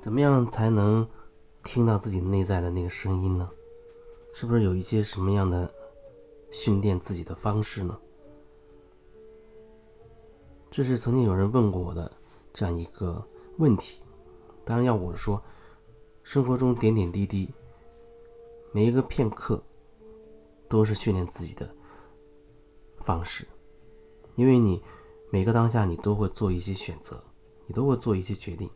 怎么样才能听到自己内在的那个声音呢？是不是有一些什么样的训练自己的方式呢？这是曾经有人问过我的这样一个问题。当然，要我说，生活中点点滴滴，每一个片刻，都是训练自己的方式，因为你每个当下，你都会做一些选择，你都会做一些决定。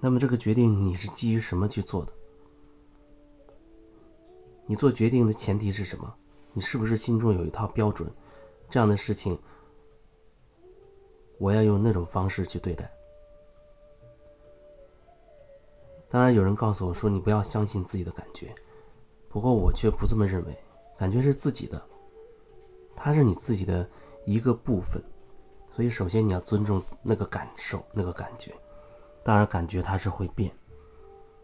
那么这个决定你是基于什么去做的？你做决定的前提是什么？你是不是心中有一套标准？这样的事情，我要用那种方式去对待。当然，有人告诉我说你不要相信自己的感觉，不过我却不这么认为。感觉是自己的，它是你自己的一个部分，所以首先你要尊重那个感受，那个感觉。当然，感觉它是会变，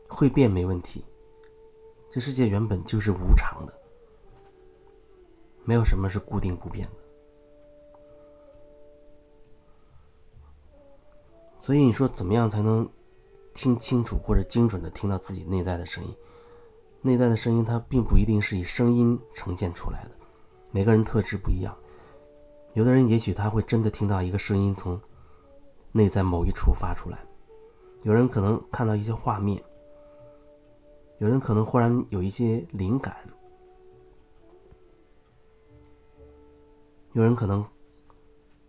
会变没问题。这世界原本就是无常的，没有什么是固定不变的。所以你说怎么样才能听清楚或者精准的听到自己内在的声音？内在的声音它并不一定是以声音呈现出来的，每个人特质不一样。有的人也许他会真的听到一个声音从内在某一处发出来。有人可能看到一些画面，有人可能忽然有一些灵感，有人可能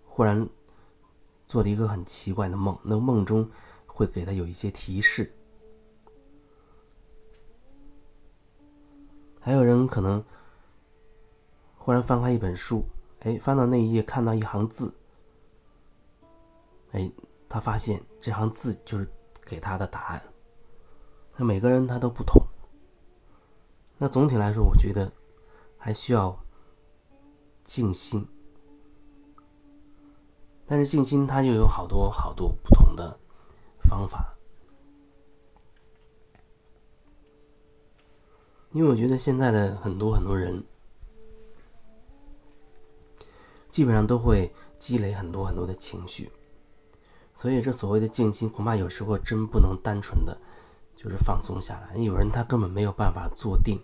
忽然做了一个很奇怪的梦，那梦中会给他有一些提示。还有人可能忽然翻开一本书，哎，翻到那一页看到一行字，哎，他发现这行字就是。给他的答案，那每个人他都不同。那总体来说，我觉得还需要静心。但是静心它又有好多好多不同的方法，因为我觉得现在的很多很多人，基本上都会积累很多很多的情绪。所以，这所谓的静心，恐怕有时候真不能单纯的，就是放松下来。有人他根本没有办法坐定，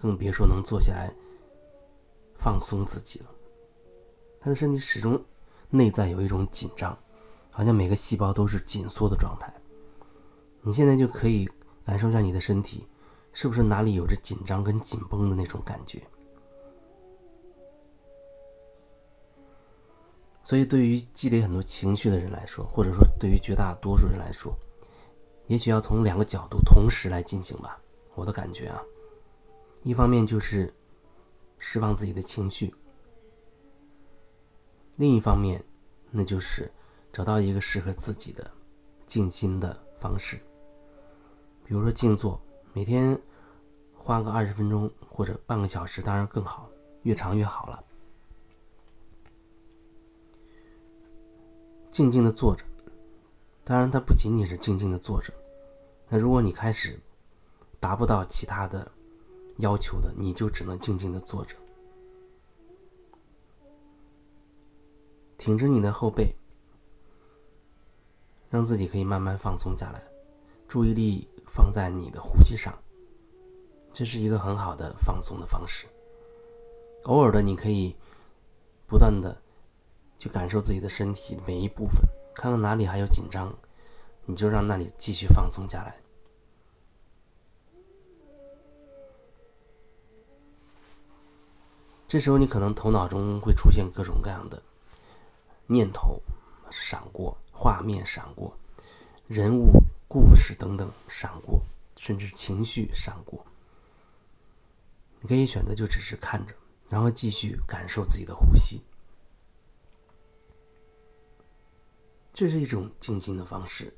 更别说能坐下来放松自己了。他的身体始终内在有一种紧张，好像每个细胞都是紧缩的状态。你现在就可以感受一下你的身体，是不是哪里有着紧张跟紧绷的那种感觉？所以，对于积累很多情绪的人来说，或者说对于绝大多数人来说，也许要从两个角度同时来进行吧。我的感觉啊，一方面就是释放自己的情绪，另一方面，那就是找到一个适合自己的静心的方式，比如说静坐，每天花个二十分钟或者半个小时，当然更好，越长越好了。静静的坐着，当然，它不仅仅是静静的坐着。那如果你开始达不到其他的要求的，你就只能静静的坐着，挺直你的后背，让自己可以慢慢放松下来，注意力放在你的呼吸上，这是一个很好的放松的方式。偶尔的，你可以不断的。去感受自己的身体每一部分，看看哪里还有紧张，你就让那里继续放松下来。这时候你可能头脑中会出现各种各样的念头闪过，画面闪过，人物、故事等等闪过，甚至情绪闪过。你可以选择就只是看着，然后继续感受自己的呼吸。这是一种静心的方式，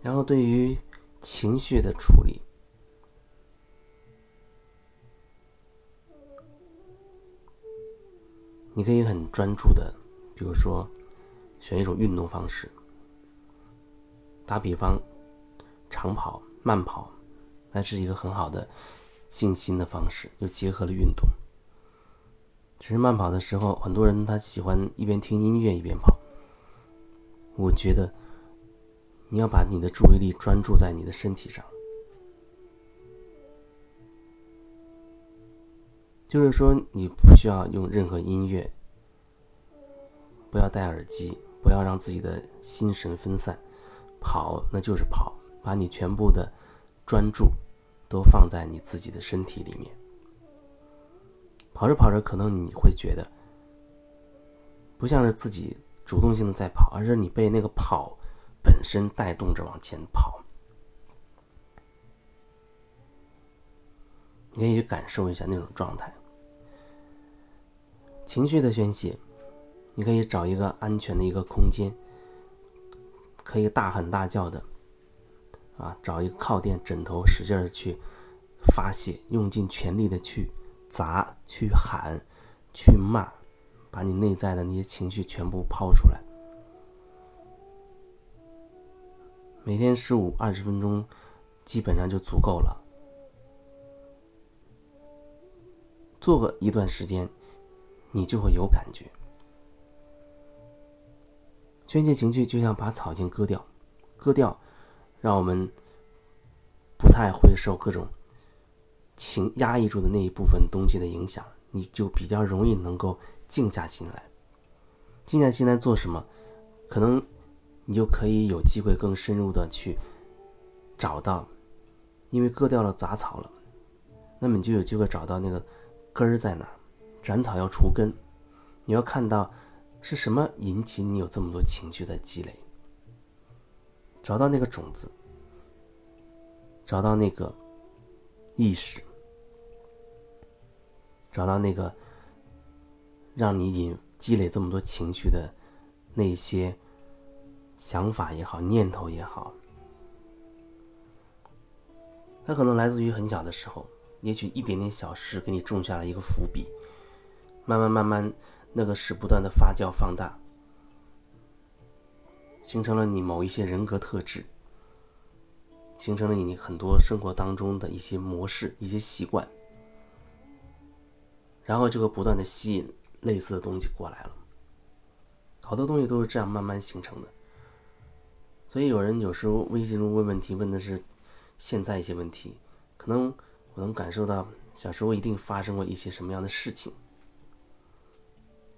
然后对于情绪的处理，你可以很专注的，比如说选一种运动方式。打比方，长跑、慢跑，那是一个很好的静心的方式，又结合了运动。其实慢跑的时候，很多人他喜欢一边听音乐一边跑。我觉得你要把你的注意力专注在你的身体上，就是说你不需要用任何音乐，不要戴耳机，不要让自己的心神分散。跑那就是跑，把你全部的专注都放在你自己的身体里面。跑着跑着，可能你会觉得不像是自己主动性的在跑，而是你被那个跑本身带动着往前跑。你可以去感受一下那种状态。情绪的宣泄，你可以找一个安全的一个空间。可以大喊大叫的，啊，找一个靠垫、枕头，使劲的去发泄，用尽全力的去砸、去喊、去骂，把你内在的那些情绪全部抛出来。每天十五二十分钟，基本上就足够了。做个一段时间，你就会有感觉。宣泄情绪就像把草茎割掉，割掉，让我们不太会受各种情压抑住的那一部分东西的影响，你就比较容易能够静下心来。静下心来做什么？可能你就可以有机会更深入的去找到，因为割掉了杂草了，那么你就有机会找到那个根儿在哪。斩草要除根，你要看到。是什么引起你有这么多情绪的积累？找到那个种子，找到那个意识，找到那个让你引积累这么多情绪的那些想法也好，念头也好，它可能来自于很小的时候，也许一点点小事给你种下了一个伏笔，慢慢慢慢。那个是不断的发酵放大，形成了你某一些人格特质，形成了你很多生活当中的一些模式、一些习惯，然后就会不断的吸引类似的东西过来了。好多东西都是这样慢慢形成的。所以有人有时候微信中问问题，问的是现在一些问题，可能我能感受到小时候一定发生过一些什么样的事情。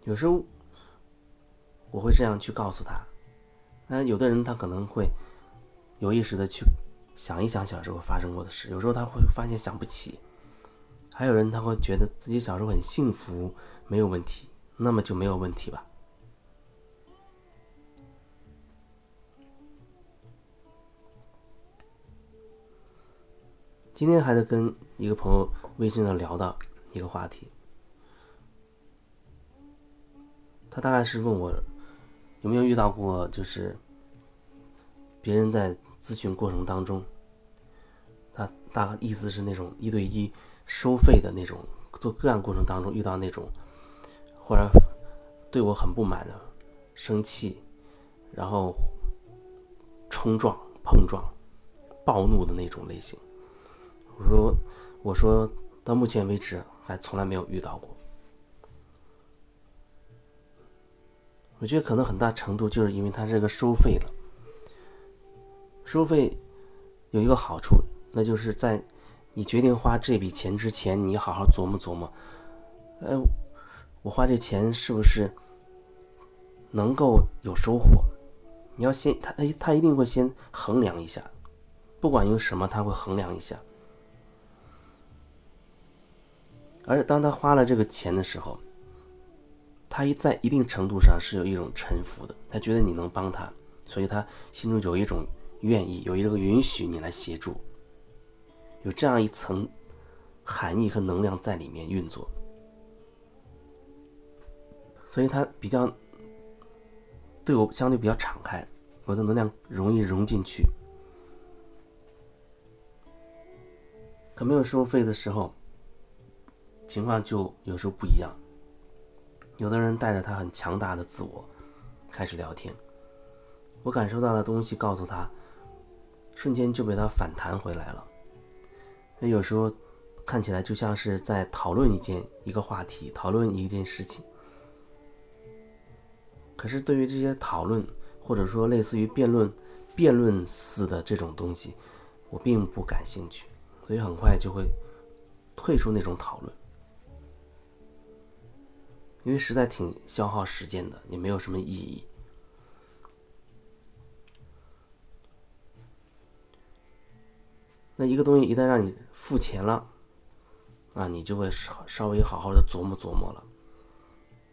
有时候我会这样去告诉他，那有的人他可能会有意识的去想一想小时候发生过的事，有时候他会发现想不起，还有人他会觉得自己小时候很幸福，没有问题，那么就没有问题吧。今天还在跟一个朋友微信上聊到一个话题。他大概是问我有没有遇到过，就是别人在咨询过程当中，他大意思是那种一对一收费的那种做个案过程当中遇到那种，忽然对我很不满的、生气，然后冲撞、碰撞、暴怒的那种类型。我说，我说到目前为止还从来没有遇到过。我觉得可能很大程度就是因为它这个收费了。收费有一个好处，那就是在你决定花这笔钱之前，你好好琢磨琢磨，哎，我花这钱是不是能够有收获？你要先，他他他一定会先衡量一下，不管用什么，他会衡量一下。而当他花了这个钱的时候，他一在一定程度上是有一种臣服的，他觉得你能帮他，所以他心中有一种愿意，有一个允许你来协助，有这样一层含义和能量在里面运作，所以他比较对我相对比较敞开，我的能量容易融进去。可没有收费的时候，情况就有时候不一样。有的人带着他很强大的自我开始聊天，我感受到的东西告诉他，瞬间就被他反弹回来了。有时候看起来就像是在讨论一件一个话题，讨论一件事情。可是对于这些讨论，或者说类似于辩论、辩论似的这种东西，我并不感兴趣，所以很快就会退出那种讨论，因为实在挺消耗时间的，也没有什么意义。那一个东西一旦让你付钱了，啊，你就会稍稍微好好的琢磨琢磨了。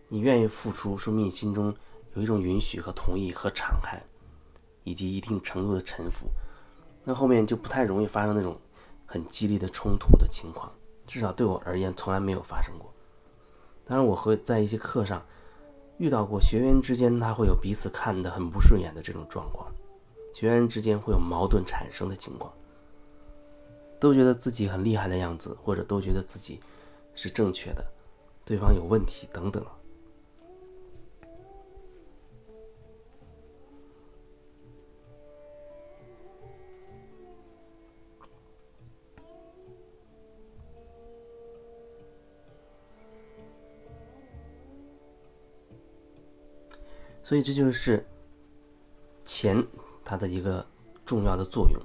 你愿意付出，说明你心中。有一种允许和同意和敞开，以及一定程度的臣服，那后面就不太容易发生那种很激烈的冲突的情况。至少对我而言，从来没有发生过。当然，我会在一些课上遇到过学员之间，他会有彼此看得很不顺眼的这种状况，学员之间会有矛盾产生的情况，都觉得自己很厉害的样子，或者都觉得自己是正确的，对方有问题等等。所以这就是钱它的一个重要的作用。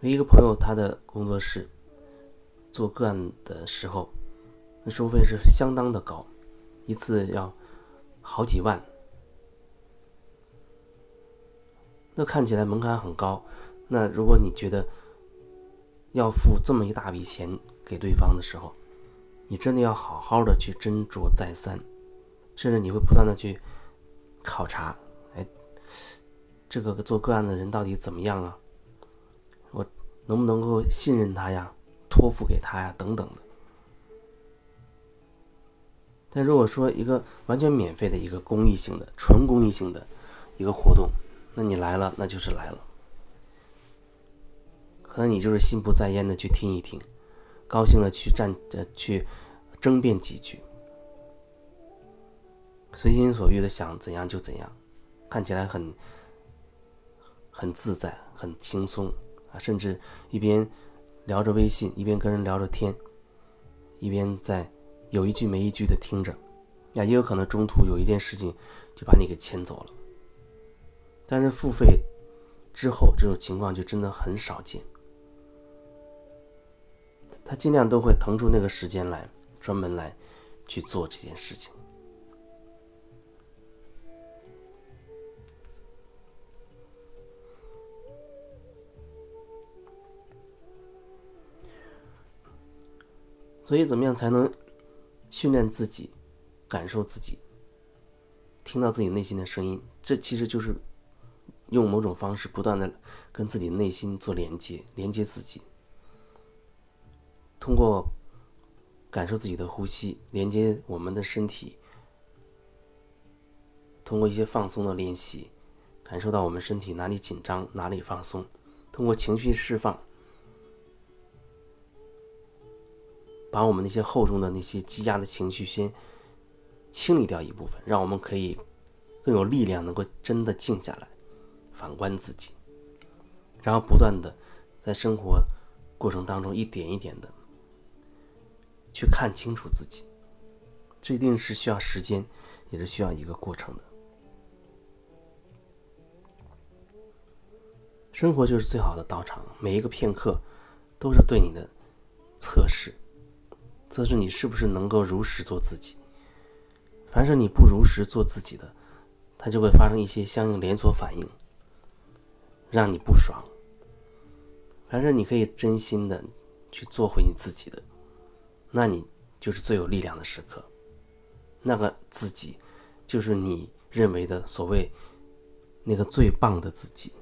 有一个朋友，他的工作室做个案的时候，那收费是相当的高，一次要好几万。那看起来门槛很高。那如果你觉得要付这么一大笔钱给对方的时候，你真的要好好的去斟酌再三。甚至你会不断的去考察，哎，这个做个案的人到底怎么样啊？我能不能够信任他呀？托付给他呀？等等的。但如果说一个完全免费的一个公益性的、纯公益性的一个活动，那你来了，那就是来了。可能你就是心不在焉的去听一听，高兴的去站呃去争辩几句。随心所欲的想怎样就怎样，看起来很很自在、很轻松啊！甚至一边聊着微信，一边跟人聊着天，一边在有一句没一句的听着，呀，也有可能中途有一件事情就把你给牵走了。但是付费之后，这种情况就真的很少见。他尽量都会腾出那个时间来，专门来去做这件事情。所以，怎么样才能训练自己，感受自己，听到自己内心的声音？这其实就是用某种方式不断的跟自己内心做连接，连接自己。通过感受自己的呼吸，连接我们的身体，通过一些放松的练习，感受到我们身体哪里紧张，哪里放松。通过情绪释放。把我们那些厚重的那些积压的情绪先清理掉一部分，让我们可以更有力量，能够真的静下来，反观自己，然后不断的在生活过程当中一点一点的去看清楚自己。这一定是需要时间，也是需要一个过程的。生活就是最好的道场，每一个片刻都是对你的测试。测试你是不是能够如实做自己。凡是你不如实做自己的，它就会发生一些相应连锁反应，让你不爽。凡是你可以真心的去做回你自己的，那你就是最有力量的时刻。那个自己，就是你认为的所谓那个最棒的自己。